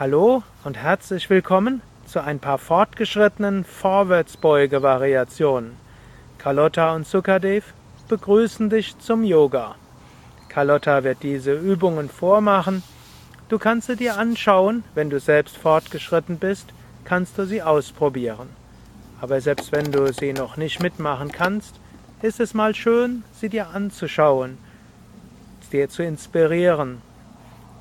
Hallo und herzlich willkommen zu ein paar fortgeschrittenen Vorwärtsbeuge-Variationen. Carlotta und Sukadev begrüßen dich zum Yoga. Carlotta wird diese Übungen vormachen. Du kannst sie dir anschauen, wenn du selbst fortgeschritten bist, kannst du sie ausprobieren. Aber selbst wenn du sie noch nicht mitmachen kannst, ist es mal schön, sie dir anzuschauen, dir zu inspirieren.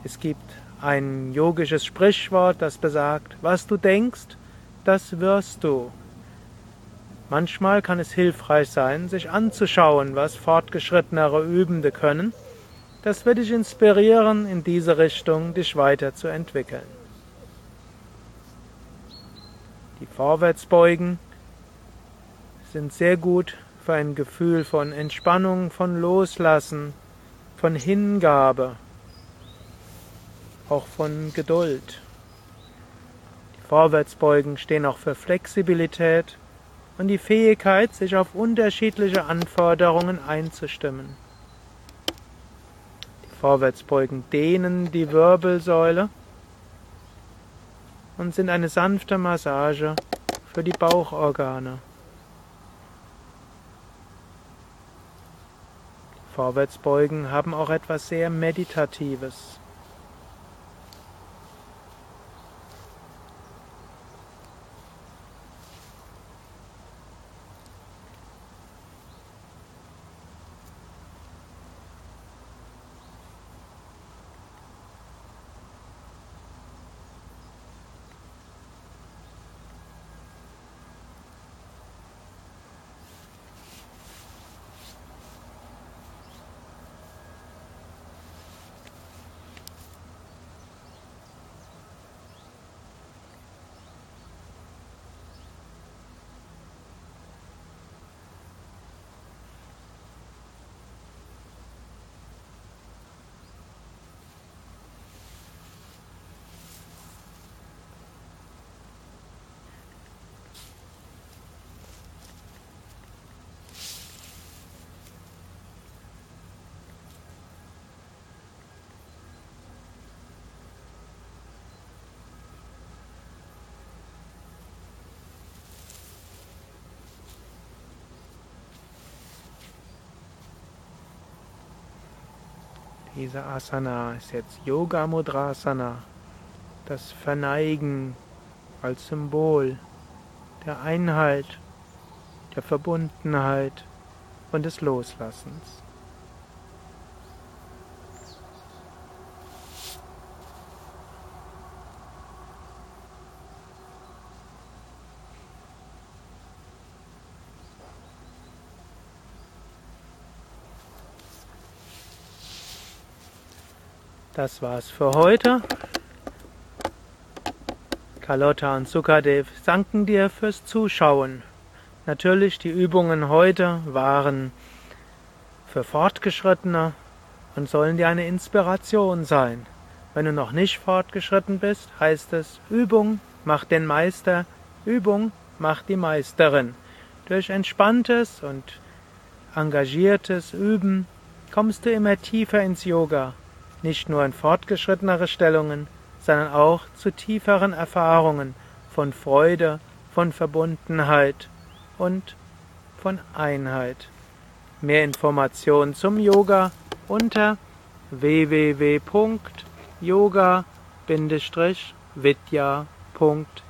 Es gibt ein yogisches Sprichwort, das besagt, was du denkst, das wirst du. Manchmal kann es hilfreich sein, sich anzuschauen, was fortgeschrittenere Übende können. Das wird dich inspirieren, in diese Richtung dich weiterzuentwickeln. Die Vorwärtsbeugen sind sehr gut für ein Gefühl von Entspannung, von Loslassen, von Hingabe, auch von Geduld. Die Vorwärtsbeugen stehen auch für Flexibilität und die Fähigkeit, sich auf unterschiedliche Anforderungen einzustimmen. Die Vorwärtsbeugen dehnen die Wirbelsäule und sind eine sanfte Massage für die Bauchorgane. Vorwärtsbeugen haben auch etwas sehr Meditatives. Diese Asana ist jetzt Yoga Mudrasana, das Verneigen als Symbol der Einheit, der Verbundenheit und des Loslassens. Das war's für heute. Carlotta und Sukadev danken dir fürs Zuschauen. Natürlich, die Übungen heute waren für Fortgeschrittene und sollen dir eine Inspiration sein. Wenn du noch nicht fortgeschritten bist, heißt es, Übung macht den Meister, Übung macht die Meisterin. Durch entspanntes und engagiertes Üben kommst du immer tiefer ins Yoga nicht nur in fortgeschrittenere Stellungen, sondern auch zu tieferen Erfahrungen von Freude, von Verbundenheit und von Einheit. Mehr Informationen zum Yoga unter www.yoga-vidya.de